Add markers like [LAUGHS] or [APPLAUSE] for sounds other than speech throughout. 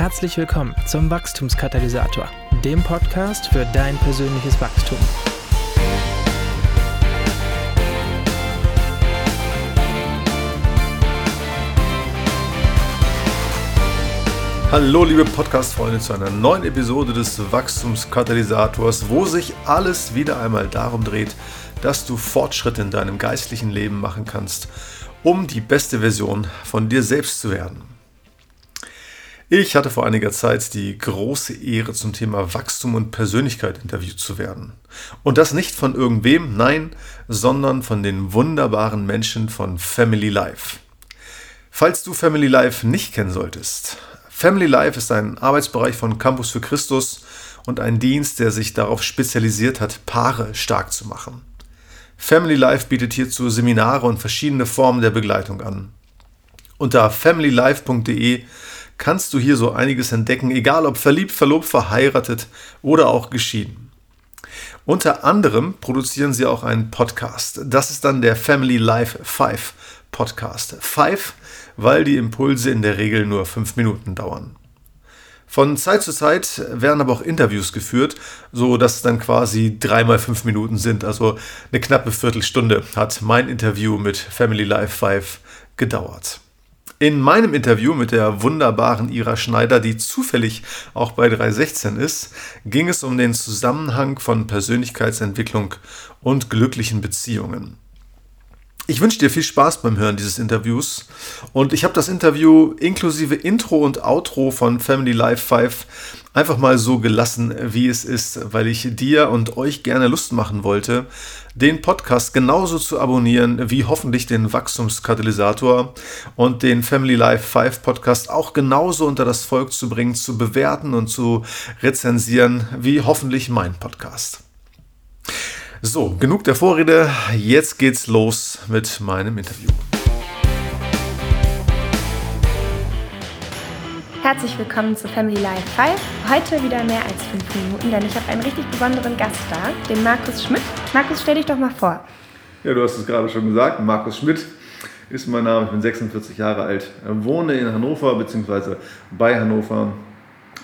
Herzlich willkommen zum Wachstumskatalysator, dem Podcast für dein persönliches Wachstum. Hallo liebe Podcast-Freunde zu einer neuen Episode des Wachstumskatalysators, wo sich alles wieder einmal darum dreht, dass du Fortschritte in deinem geistlichen Leben machen kannst, um die beste Version von dir selbst zu werden. Ich hatte vor einiger Zeit die große Ehre, zum Thema Wachstum und Persönlichkeit interviewt zu werden. Und das nicht von irgendwem, nein, sondern von den wunderbaren Menschen von Family Life. Falls du Family Life nicht kennen solltest, Family Life ist ein Arbeitsbereich von Campus für Christus und ein Dienst, der sich darauf spezialisiert hat, Paare stark zu machen. Family Life bietet hierzu Seminare und verschiedene Formen der Begleitung an. Unter familylife.de kannst du hier so einiges entdecken, egal ob verliebt, verlobt, verheiratet oder auch geschieden. Unter anderem produzieren sie auch einen Podcast. Das ist dann der Family Life 5 Podcast. 5 weil die Impulse in der Regel nur fünf Minuten dauern. Von Zeit zu Zeit werden aber auch Interviews geführt, so dass es dann quasi dreimal fünf Minuten sind. Also eine knappe Viertelstunde hat mein Interview mit Family Life 5 gedauert. In meinem Interview mit der wunderbaren Ira Schneider, die zufällig auch bei 316 ist, ging es um den Zusammenhang von Persönlichkeitsentwicklung und glücklichen Beziehungen. Ich wünsche dir viel Spaß beim Hören dieses Interviews und ich habe das Interview inklusive Intro und Outro von Family Life 5 einfach mal so gelassen, wie es ist, weil ich dir und euch gerne Lust machen wollte, den Podcast genauso zu abonnieren wie hoffentlich den Wachstumskatalysator und den Family Life 5 Podcast auch genauso unter das Volk zu bringen, zu bewerten und zu rezensieren wie hoffentlich mein Podcast. So, genug der Vorrede. Jetzt geht's los mit meinem Interview. Herzlich willkommen zu Family Life 5. Heute wieder mehr als fünf Minuten, denn ich habe einen richtig besonderen Gast da, den Markus Schmidt. Markus, stell dich doch mal vor. Ja, du hast es gerade schon gesagt. Markus Schmidt ist mein Name. Ich bin 46 Jahre alt, wohne in Hannover bzw. bei Hannover,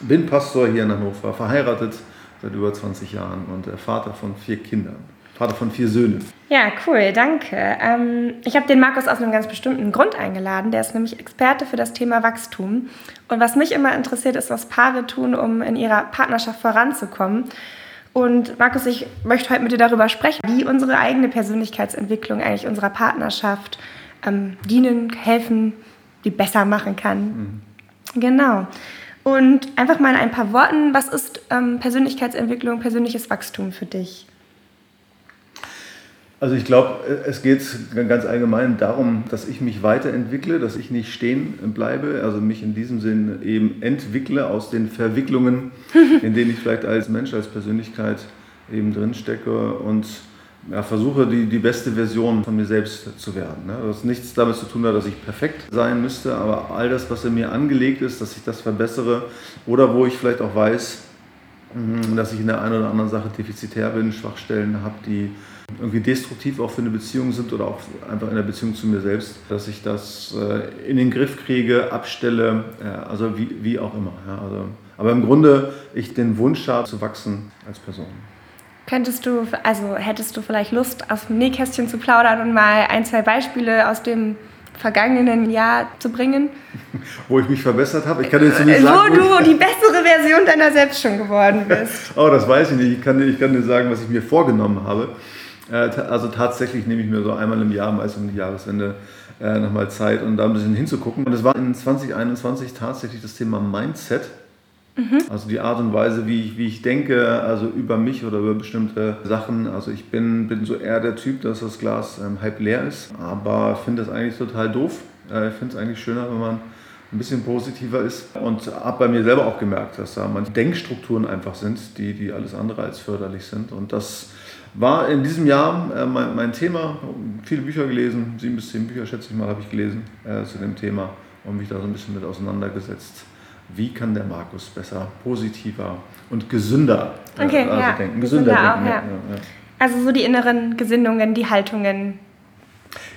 bin Pastor hier in Hannover, verheiratet seit über 20 Jahren und der Vater von vier Kindern. Vater von vier Söhnen. Ja, cool, danke. Ähm, ich habe den Markus aus einem ganz bestimmten Grund eingeladen. Der ist nämlich Experte für das Thema Wachstum. Und was mich immer interessiert, ist, was Paare tun, um in ihrer Partnerschaft voranzukommen. Und Markus, ich möchte heute mit dir darüber sprechen, wie unsere eigene Persönlichkeitsentwicklung eigentlich unserer Partnerschaft ähm, dienen, helfen, die besser machen kann. Mhm. Genau. Und einfach mal in ein paar Worten, was ist ähm, Persönlichkeitsentwicklung, persönliches Wachstum für dich? Also ich glaube, es geht ganz allgemein darum, dass ich mich weiterentwickle, dass ich nicht stehen bleibe, also mich in diesem Sinn eben entwickle aus den Verwicklungen, [LAUGHS] in denen ich vielleicht als Mensch, als Persönlichkeit eben drinstecke und ja, versuche, die, die beste Version von mir selbst zu werden. Ne? Das nichts damit zu tun hat, dass ich perfekt sein müsste, aber all das, was in mir angelegt ist, dass ich das verbessere oder wo ich vielleicht auch weiß, hm, dass ich in der einen oder anderen Sache defizitär bin, Schwachstellen habe, die irgendwie destruktiv auch für eine Beziehung sind oder auch einfach in der Beziehung zu mir selbst, dass ich das äh, in den Griff kriege, abstelle, also wie, wie auch immer. also, aber im Grunde ich den Wunsch habe zu wachsen als Person. Könntest du, also hättest du vielleicht Lust, aus dem Nähkästchen zu plaudern und mal ein, zwei Beispiele aus dem vergangenen Jahr zu bringen? [LAUGHS] Wo ich mich verbessert habe? Ich kann jetzt nicht sagen. Wo du die bessere Version deiner selbst schon geworden bist. [LAUGHS] oh, das weiß ich nicht. Ich kann, ich kann dir sagen, was ich mir vorgenommen habe. Äh, also tatsächlich nehme ich mir so einmal im Jahr, meist um die Jahreswende, äh, nochmal Zeit, um da ein bisschen hinzugucken. Und es war in 2021 tatsächlich das Thema Mindset. Mhm. Also die Art und Weise, wie ich, wie ich denke, also über mich oder über bestimmte Sachen. Also ich bin, bin so eher der Typ, dass das Glas ähm, halb leer ist, aber finde das eigentlich total doof. Äh, ich finde es eigentlich schöner, wenn man ein bisschen positiver ist. Und habe bei mir selber auch gemerkt, dass da manche Denkstrukturen einfach sind, die, die alles andere als förderlich sind. Und das war in diesem Jahr äh, mein, mein, Thema. Viele Bücher gelesen, sieben bis zehn Bücher, schätze ich mal, habe ich gelesen äh, zu dem Thema und mich da so ein bisschen mit auseinandergesetzt. Wie kann der Markus besser, positiver und gesünder äh, okay, also ja. denken? Gesünder, gesünder denken. Auch, ja. Ja, also so die inneren Gesinnungen, die Haltungen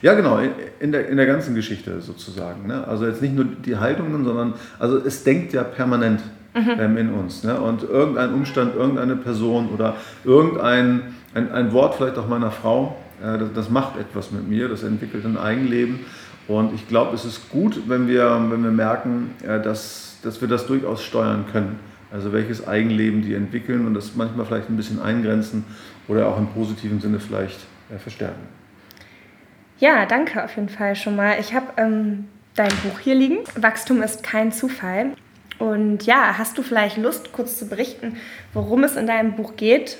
Ja, genau, in der, in der ganzen Geschichte sozusagen. Ne? Also jetzt nicht nur die Haltungen, sondern also es denkt ja permanent mhm. ähm, in uns. Ne? Und irgendein Umstand, irgendeine Person oder irgendein ein, ein Wort vielleicht auch meiner Frau, äh, das, das, macht etwas mit mir, das entwickelt ein Eigenleben. Und ich glaube, es ist gut, wenn wir, wenn wir merken, äh, dass, dass wir das durchaus steuern können. Also welches Eigenleben die entwickeln und das manchmal vielleicht ein bisschen eingrenzen oder auch im positiven Sinne vielleicht äh, verstärken. Ja, danke auf jeden Fall schon mal. Ich habe ähm, dein Buch hier liegen. Wachstum ist kein Zufall. Und ja, hast du vielleicht Lust, kurz zu berichten, worum es in deinem Buch geht?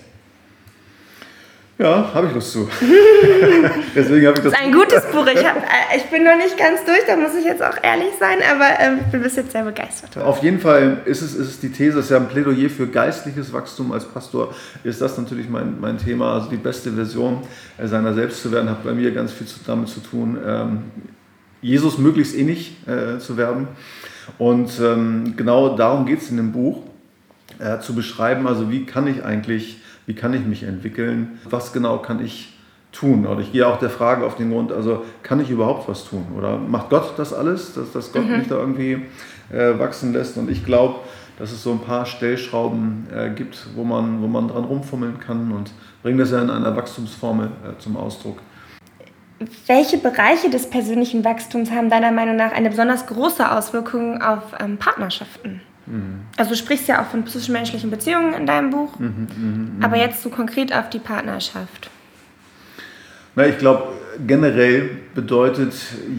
Ja, habe ich Lust zu. [LAUGHS] Deswegen habe ich das. das ist ein gutes Buch. Ich, hab, äh, ich bin noch nicht ganz durch, da muss ich jetzt auch ehrlich sein, aber äh, ich bin bis jetzt sehr begeistert. Auf jeden Fall ist es, ist es die These, es ist ja ein Plädoyer für geistliches Wachstum. Als Pastor ist das natürlich mein, mein Thema. Also die beste Version äh, seiner selbst zu werden, hat bei mir ganz viel damit zu tun, ähm, Jesus möglichst ähnlich äh, zu werden. Und ähm, genau darum geht es in dem Buch, äh, zu beschreiben, also wie kann ich eigentlich wie kann ich mich entwickeln, was genau kann ich tun. Oder ich gehe auch der Frage auf den Grund, also kann ich überhaupt was tun? Oder macht Gott das alles, dass, dass Gott mhm. mich da irgendwie äh, wachsen lässt? Und ich glaube, dass es so ein paar Stellschrauben äh, gibt, wo man, wo man dran rumfummeln kann und bringe das ja in einer Wachstumsformel äh, zum Ausdruck. Welche Bereiche des persönlichen Wachstums haben deiner Meinung nach eine besonders große Auswirkung auf ähm, Partnerschaften? Also du sprichst ja auch von zwischenmenschlichen Beziehungen in deinem Buch, mhm, mh, mh. aber jetzt so konkret auf die Partnerschaft. Na, ich glaube, generell bedeutet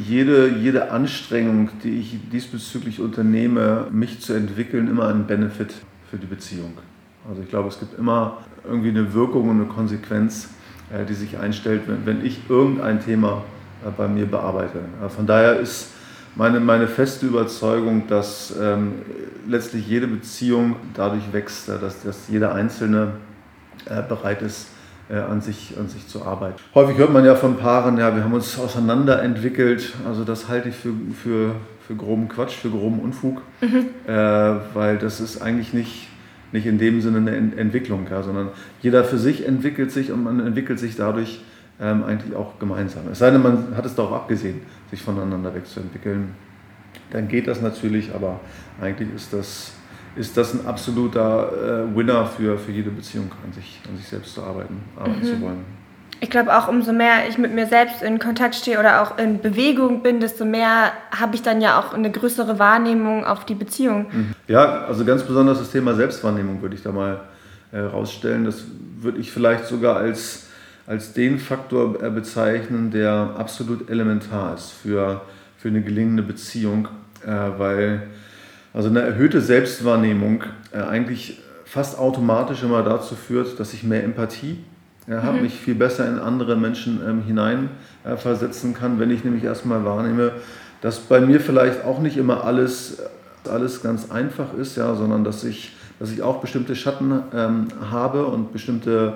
jede, jede Anstrengung, die ich diesbezüglich unternehme, mich zu entwickeln, immer einen Benefit für die Beziehung. Also ich glaube, es gibt immer irgendwie eine Wirkung und eine Konsequenz, äh, die sich einstellt, wenn, wenn ich irgendein Thema äh, bei mir bearbeite. Von daher ist meine, meine feste Überzeugung, dass ähm, letztlich jede Beziehung dadurch wächst, dass, dass jeder Einzelne äh, bereit ist, äh, an, sich, an sich zu arbeiten. Häufig hört man ja von Paaren, ja, wir haben uns auseinanderentwickelt. Also das halte ich für, für, für groben Quatsch, für groben Unfug, mhm. äh, weil das ist eigentlich nicht, nicht in dem Sinne eine Entwicklung, ja, sondern jeder für sich entwickelt sich und man entwickelt sich dadurch ähm, eigentlich auch gemeinsam. Es sei denn, man hat es darauf abgesehen, sich voneinander wegzuentwickeln. Dann geht das natürlich, aber eigentlich ist das, ist das ein absoluter äh, Winner für, für jede Beziehung, an sich, an sich selbst zu arbeiten, arbeiten mhm. zu wollen. Ich glaube auch, umso mehr ich mit mir selbst in Kontakt stehe oder auch in Bewegung bin, desto mehr habe ich dann ja auch eine größere Wahrnehmung auf die Beziehung. Mhm. Ja, also ganz besonders das Thema Selbstwahrnehmung würde ich da mal herausstellen. Äh, das würde ich vielleicht sogar als als den Faktor äh, bezeichnen, der absolut elementar ist für, für eine gelingende Beziehung, weil also eine erhöhte Selbstwahrnehmung äh, eigentlich fast automatisch immer dazu führt, dass ich mehr Empathie äh, habe, mhm. mich viel besser in andere Menschen ähm, hineinversetzen kann, wenn ich nämlich erstmal wahrnehme, dass bei mir vielleicht auch nicht immer alles, alles ganz einfach ist, ja, sondern dass ich, dass ich auch bestimmte Schatten ähm, habe und bestimmte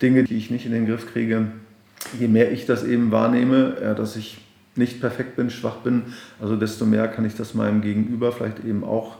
Dinge, die ich nicht in den Griff kriege, je mehr ich das eben wahrnehme, ja, dass ich nicht perfekt bin, schwach bin, also desto mehr kann ich das meinem Gegenüber vielleicht eben auch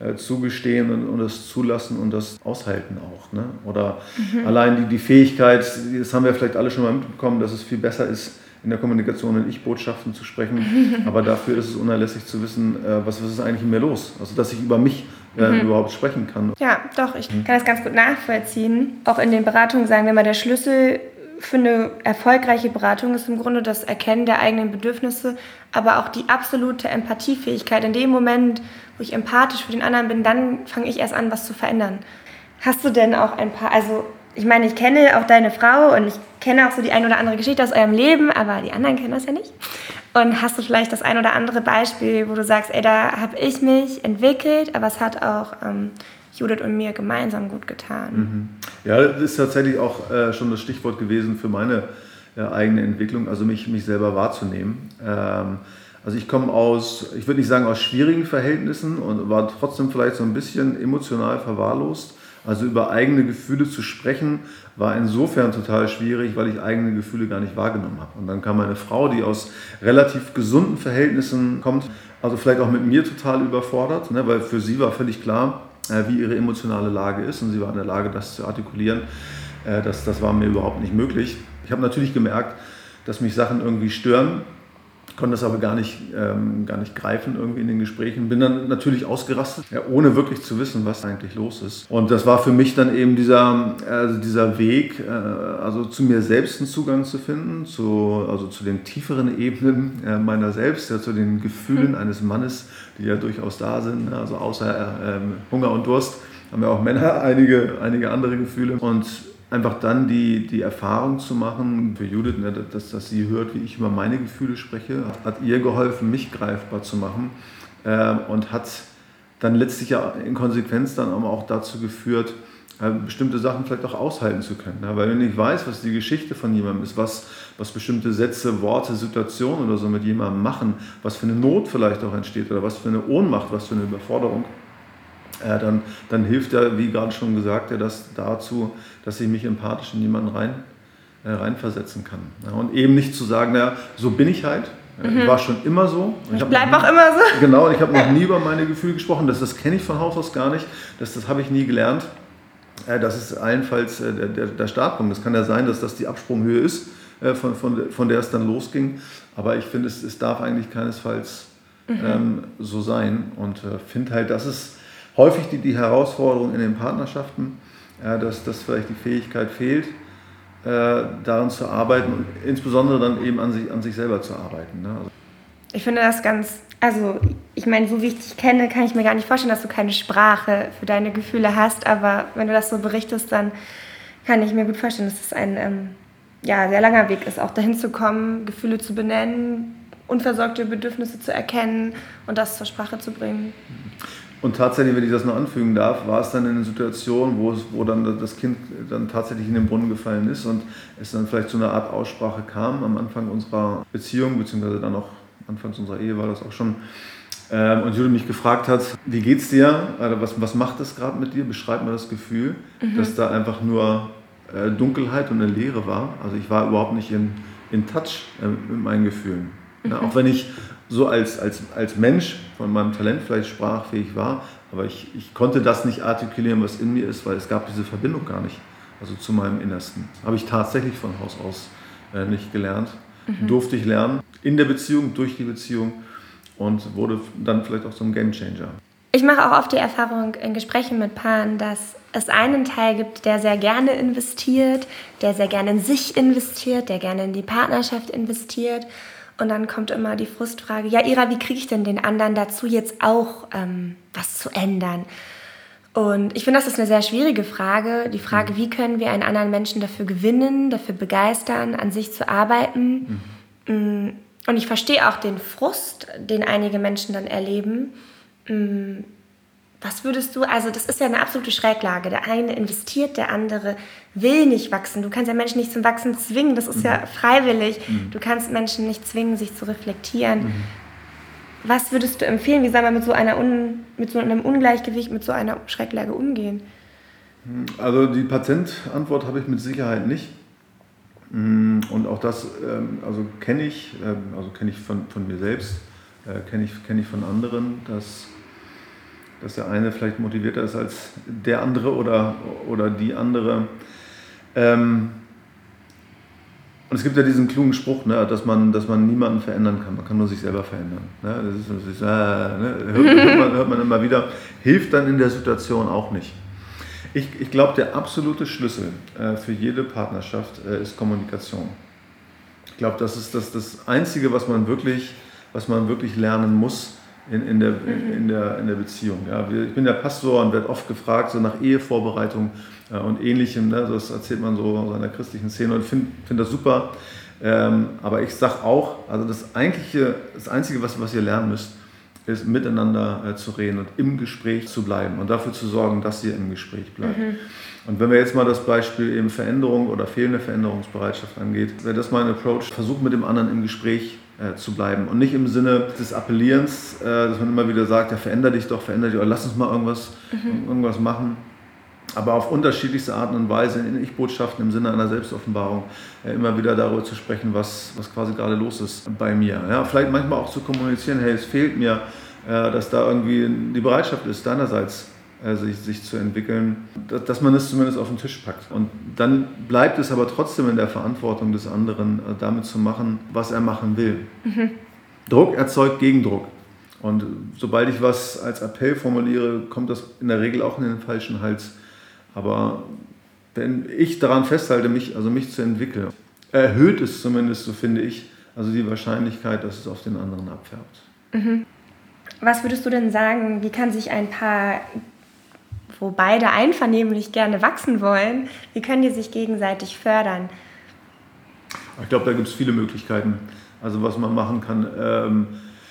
äh, zugestehen und, und das zulassen und das aushalten auch. Ne? Oder mhm. allein die, die Fähigkeit, das haben wir vielleicht alle schon mal mitbekommen, dass es viel besser ist, in der Kommunikation in Ich-Botschaften zu sprechen. [LAUGHS] Aber dafür ist es unerlässlich zu wissen, äh, was, was ist eigentlich in mir los. Also dass ich über mich äh, mhm. überhaupt sprechen kann. Ja, doch, ich mhm. kann das ganz gut nachvollziehen. Auch in den Beratungen sagen wir mal, der Schlüssel für eine erfolgreiche Beratung ist im Grunde das Erkennen der eigenen Bedürfnisse, aber auch die absolute Empathiefähigkeit. In dem Moment, wo ich empathisch für den anderen bin, dann fange ich erst an, was zu verändern. Hast du denn auch ein paar, also ich meine, ich kenne auch deine Frau und ich kenne auch so die ein oder andere Geschichte aus eurem Leben, aber die anderen kennen das ja nicht. Und hast du vielleicht das ein oder andere Beispiel, wo du sagst, ey, da habe ich mich entwickelt, aber es hat auch ähm, Judith und mir gemeinsam gut getan? Mhm. Ja, das ist tatsächlich auch äh, schon das Stichwort gewesen für meine äh, eigene Entwicklung, also mich, mich selber wahrzunehmen. Ähm, also ich komme aus, ich würde nicht sagen aus schwierigen Verhältnissen und war trotzdem vielleicht so ein bisschen emotional verwahrlost. Also über eigene Gefühle zu sprechen, war insofern total schwierig, weil ich eigene Gefühle gar nicht wahrgenommen habe. Und dann kam meine Frau, die aus relativ gesunden Verhältnissen kommt, also vielleicht auch mit mir total überfordert, ne, weil für sie war völlig klar, wie ihre emotionale Lage ist und sie war in der Lage, das zu artikulieren. Äh, das, das war mir überhaupt nicht möglich. Ich habe natürlich gemerkt, dass mich Sachen irgendwie stören konnte das aber gar nicht, ähm, gar nicht greifen irgendwie in den Gesprächen. Bin dann natürlich ausgerastet, ja, ohne wirklich zu wissen, was eigentlich los ist. Und das war für mich dann eben dieser, also dieser Weg, äh, also zu mir selbst einen Zugang zu finden, zu, also zu den tieferen Ebenen äh, meiner selbst, ja, zu den Gefühlen mhm. eines Mannes, die ja durchaus da sind, ne, also außer äh, Hunger und Durst haben ja auch Männer [LAUGHS] einige, einige andere Gefühle. Und einfach dann die, die Erfahrung zu machen, für Judith, ne, dass, dass sie hört, wie ich über meine Gefühle spreche, hat, ihr geholfen, mich greifbar zu machen äh, und hat dann letztlich ja in Konsequenz dann auch dazu geführt, äh, bestimmte Sachen vielleicht auch aushalten zu können. Ne? Weil wenn ich weiß, was die Geschichte von jemandem ist, was, was bestimmte Sätze, Worte, Situationen oder so mit jemandem machen, was für eine Not vielleicht auch entsteht oder was für eine Ohnmacht, was für eine Überforderung, äh, dann, dann hilft ja, wie gerade schon gesagt, ja, das dazu, dass ich mich empathisch in jemanden rein, äh, reinversetzen kann. Ja, und eben nicht zu sagen, naja, so bin ich halt. Mhm. Ich war schon immer so. ich, ich bleibe auch immer so. Genau, ich habe noch [LAUGHS] nie über meine Gefühle gesprochen. Das, das kenne ich von Haus aus gar nicht. Das, das habe ich nie gelernt. Äh, das ist allenfalls der, der, der Startpunkt. Es kann ja sein, dass das die Absprunghöhe ist, von, von, von der es dann losging. Aber ich finde, es, es darf eigentlich keinesfalls mhm. ähm, so sein. Und äh, finde halt, dass es häufig die, die Herausforderung in den Partnerschaften, ja, dass, dass vielleicht die Fähigkeit fehlt, äh, daran zu arbeiten und insbesondere dann eben an sich, an sich selber zu arbeiten. Ne? Also ich finde das ganz, also ich meine, so wie ich dich kenne, kann ich mir gar nicht vorstellen, dass du keine Sprache für deine Gefühle hast, aber wenn du das so berichtest, dann kann ich mir gut vorstellen, dass es ein ähm, ja, sehr langer Weg ist, auch dahin zu kommen, Gefühle zu benennen, unversorgte Bedürfnisse zu erkennen und das zur Sprache zu bringen. Und tatsächlich, wenn ich das noch anfügen darf, war es dann in einer Situation, wo, es, wo dann das Kind dann tatsächlich in den Brunnen gefallen ist und es dann vielleicht zu einer Art Aussprache kam am Anfang unserer Beziehung, beziehungsweise dann auch anfangs unserer Ehe war das auch schon. Ähm, und Jude mich gefragt hat, wie geht's dir? Also was, was macht das gerade mit dir? Beschreib mir das Gefühl, mhm. dass da einfach nur äh, Dunkelheit und eine Leere war. Also ich war überhaupt nicht in, in Touch äh, mit meinen Gefühlen. Mhm. Ja, auch wenn ich so als, als, als Mensch von meinem Talent vielleicht sprachfähig war, aber ich, ich konnte das nicht artikulieren, was in mir ist, weil es gab diese Verbindung gar nicht, also zu meinem Innersten. Habe ich tatsächlich von Haus aus äh, nicht gelernt, mhm. durfte ich lernen, in der Beziehung, durch die Beziehung und wurde dann vielleicht auch so ein Gamechanger. Ich mache auch oft die Erfahrung in Gesprächen mit Paaren, dass es einen Teil gibt, der sehr gerne investiert, der sehr gerne in sich investiert, der gerne in die Partnerschaft investiert und dann kommt immer die Frustfrage, ja Ira, wie kriege ich denn den anderen dazu, jetzt auch ähm, was zu ändern? Und ich finde, das ist eine sehr schwierige Frage. Die Frage, wie können wir einen anderen Menschen dafür gewinnen, dafür begeistern, an sich zu arbeiten. Mhm. Und ich verstehe auch den Frust, den einige Menschen dann erleben. Was würdest du, also das ist ja eine absolute Schräglage. Der eine investiert, der andere will nicht wachsen. Du kannst ja Menschen nicht zum Wachsen zwingen, das ist mhm. ja freiwillig. Mhm. Du kannst Menschen nicht zwingen, sich zu reflektieren. Mhm. Was würdest du empfehlen? Wie soll man mit so, einer Un, mit so einem Ungleichgewicht, mit so einer Schräglage umgehen? Also die Patentantwort habe ich mit Sicherheit nicht. Mm, und auch das ähm, also kenne ich, ähm, also kenne ich von, von mir selbst, äh, kenne ich, kenn ich von anderen, dass dass der eine vielleicht motivierter ist als der andere oder, oder die andere. Ähm, und es gibt ja diesen klugen Spruch, ne, dass, man, dass man niemanden verändern kann, man kann nur sich selber verändern. Ne? Das, ist, das ist, äh, ne? hört, hört, man, hört man immer wieder, hilft dann in der Situation auch nicht. Ich, ich glaube, der absolute Schlüssel äh, für jede Partnerschaft äh, ist Kommunikation. Ich glaube, das ist das, das Einzige, was man wirklich, was man wirklich lernen muss, in, in, der, in, in, der, in der Beziehung. Ja. Ich bin der Pastor und werde oft gefragt, so nach Ehevorbereitung äh, und ähnlichem. Ne. Das erzählt man so aus einer christlichen Szene und finde find das super. Ähm, aber ich sage auch, also das, eigentliche, das Einzige, was, was ihr lernen müsst, ist miteinander äh, zu reden und im Gespräch zu bleiben und dafür zu sorgen, dass ihr im Gespräch bleibt. Mhm. Und wenn wir jetzt mal das Beispiel eben Veränderung oder fehlende Veränderungsbereitschaft angeht, wäre das mein Approach, versucht mit dem anderen im Gespräch äh, zu bleiben. Und nicht im Sinne des Appellierens, äh, dass man immer wieder sagt, ja, veränder dich doch, veränder dich, oder lass uns mal irgendwas, mhm. irgendwas machen. Aber auf unterschiedlichste Arten und Weise in Ich-Botschaften im Sinne einer Selbstoffenbarung äh, immer wieder darüber zu sprechen, was, was quasi gerade los ist bei mir. Ja, vielleicht manchmal auch zu kommunizieren, hey, es fehlt mir, äh, dass da irgendwie die Bereitschaft ist, deinerseits sich, sich zu entwickeln, dass, dass man es zumindest auf den Tisch packt. Und dann bleibt es aber trotzdem in der Verantwortung des anderen, äh, damit zu machen, was er machen will. Mhm. Druck erzeugt Gegendruck. Und sobald ich was als Appell formuliere, kommt das in der Regel auch in den falschen Hals. Aber wenn ich daran festhalte, mich, also mich zu entwickeln, erhöht es zumindest, so finde ich, also die Wahrscheinlichkeit, dass es auf den anderen abfärbt. Mhm. Was würdest du denn sagen, wie kann sich ein Paar, wo beide einvernehmlich gerne wachsen wollen, wie können die sich gegenseitig fördern? Ich glaube, da gibt es viele Möglichkeiten, also was man machen kann. Ähm,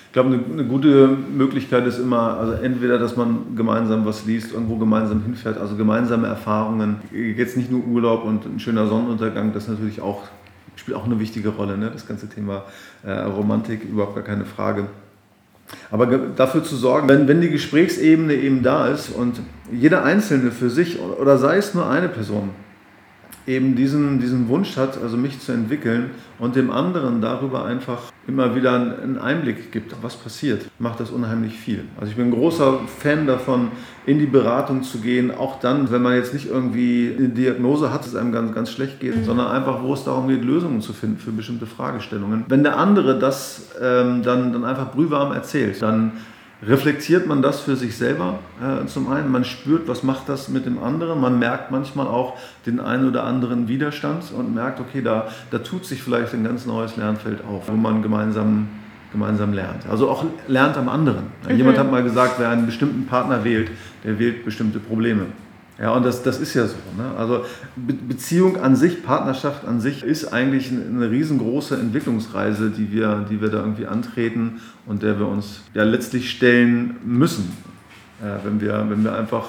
ich glaube, eine, eine, gute Möglichkeit ist immer, also entweder, dass man gemeinsam was liest, irgendwo gemeinsam hinfährt, also gemeinsame Erfahrungen. Jetzt nicht nur Urlaub und ein schöner Sonnenuntergang, das natürlich auch, spielt auch eine wichtige Rolle, ne? das ganze Thema äh, Romantik, überhaupt gar keine Frage. Aber dafür zu sorgen, wenn, wenn die Gesprächsebene eben da ist und jeder Einzelne für sich oder sei es nur eine Person, eben diesen, diesen Wunsch hat, also mich zu entwickeln und dem anderen darüber einfach immer wieder einen Einblick gibt, was passiert, macht das unheimlich viel. Also ich bin ein großer Fan davon, in die Beratung zu gehen, auch dann, wenn man jetzt nicht irgendwie eine Diagnose hat, dass es einem ganz, ganz schlecht geht, mhm. sondern einfach, wo es darum geht, Lösungen zu finden für bestimmte Fragestellungen. Wenn der andere das ähm, dann, dann einfach brühwarm erzählt, dann reflektiert man das für sich selber äh, zum einen. Man spürt, was macht das mit dem anderen. Man merkt manchmal auch den einen oder anderen Widerstand und merkt, okay, da, da tut sich vielleicht ein ganz neues Lernfeld auf, wo man gemeinsam, gemeinsam lernt. Also auch lernt am anderen. Mhm. Jemand hat mal gesagt, wer einen bestimmten Partner wählt, der wählt bestimmte Probleme. Ja, und das, das ist ja so. Ne? Also Be Beziehung an sich, Partnerschaft an sich ist eigentlich eine riesengroße Entwicklungsreise, die wir, die wir da irgendwie antreten und der wir uns ja letztlich stellen müssen, äh, wenn, wir, wenn wir einfach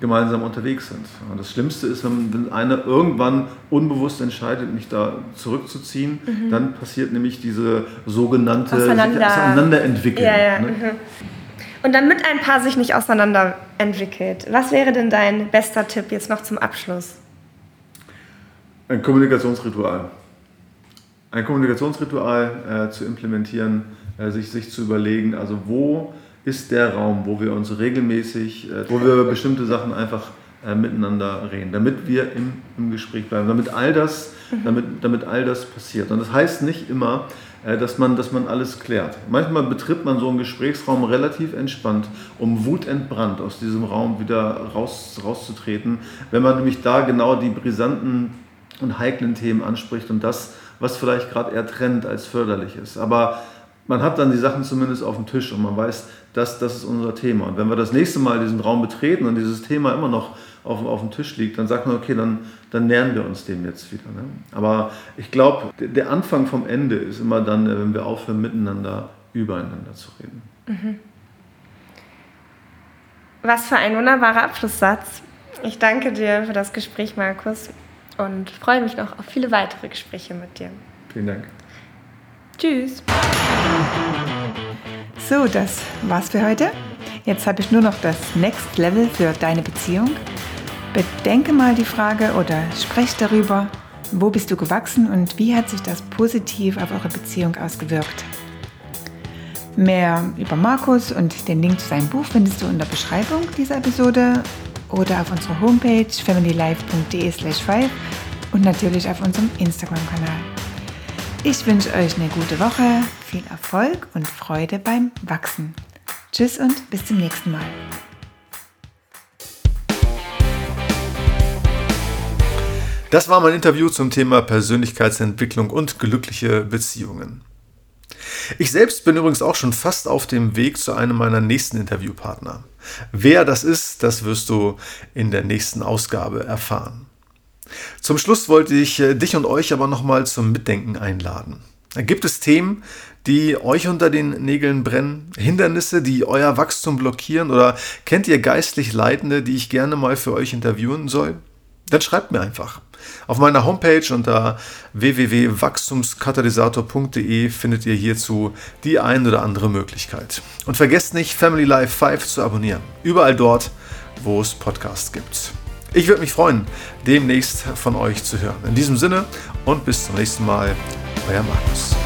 gemeinsam unterwegs sind. Und das Schlimmste ist, wenn, wenn einer irgendwann unbewusst entscheidet, mich da zurückzuziehen, mhm. dann passiert nämlich diese sogenannte Auseinander. Auseinanderentwicklung. Ja, ja. Ne? Mhm. Und damit ein Paar sich nicht auseinander entwickelt, was wäre denn dein bester Tipp jetzt noch zum Abschluss? Ein Kommunikationsritual. Ein Kommunikationsritual äh, zu implementieren, äh, sich, sich zu überlegen, also wo ist der Raum, wo wir uns regelmäßig, äh, wo wir bestimmte Sachen einfach äh, miteinander reden, damit wir im, im Gespräch bleiben, damit all das, mhm. damit, damit all das passiert. Und das heißt nicht immer, dass man, dass man alles klärt. Manchmal betritt man so einen Gesprächsraum relativ entspannt, um wutentbrannt aus diesem Raum wieder raus, rauszutreten, wenn man nämlich da genau die brisanten und heiklen Themen anspricht und das, was vielleicht gerade eher trennt als förderlich ist. Aber man hat dann die Sachen zumindest auf dem Tisch und man weiß, das, das ist unser Thema. Und wenn wir das nächste Mal diesen Raum betreten und dieses Thema immer noch auf, auf dem Tisch liegt, dann sagt man, okay, dann, dann nähern wir uns dem jetzt wieder. Ne? Aber ich glaube, der Anfang vom Ende ist immer dann, wenn wir aufhören, miteinander übereinander zu reden. Mhm. Was für ein wunderbarer Abschlusssatz. Ich danke dir für das Gespräch, Markus, und freue mich noch auf viele weitere Gespräche mit dir. Vielen Dank. Tschüss. So, das war's für heute. Jetzt habe ich nur noch das Next Level für deine Beziehung. Bedenke mal die Frage oder sprech darüber, wo bist du gewachsen und wie hat sich das positiv auf eure Beziehung ausgewirkt. Mehr über Markus und den Link zu seinem Buch findest du in der Beschreibung dieser Episode oder auf unserer Homepage familylife.de slash 5 und natürlich auf unserem Instagram-Kanal. Ich wünsche euch eine gute Woche, viel Erfolg und Freude beim Wachsen. Tschüss und bis zum nächsten Mal. Das war mein Interview zum Thema Persönlichkeitsentwicklung und glückliche Beziehungen. Ich selbst bin übrigens auch schon fast auf dem Weg zu einem meiner nächsten Interviewpartner. Wer das ist, das wirst du in der nächsten Ausgabe erfahren. Zum Schluss wollte ich äh, dich und euch aber nochmal zum Mitdenken einladen. Gibt es Themen, die euch unter den Nägeln brennen? Hindernisse, die euer Wachstum blockieren? Oder kennt ihr geistlich Leitende, die ich gerne mal für euch interviewen soll? Dann schreibt mir einfach. Auf meiner Homepage unter www.wachstumskatalysator.de findet ihr hierzu die ein oder andere Möglichkeit. Und vergesst nicht, Family Life 5 zu abonnieren. Überall dort, wo es Podcasts gibt. Ich würde mich freuen, demnächst von euch zu hören. In diesem Sinne und bis zum nächsten Mal, euer Markus.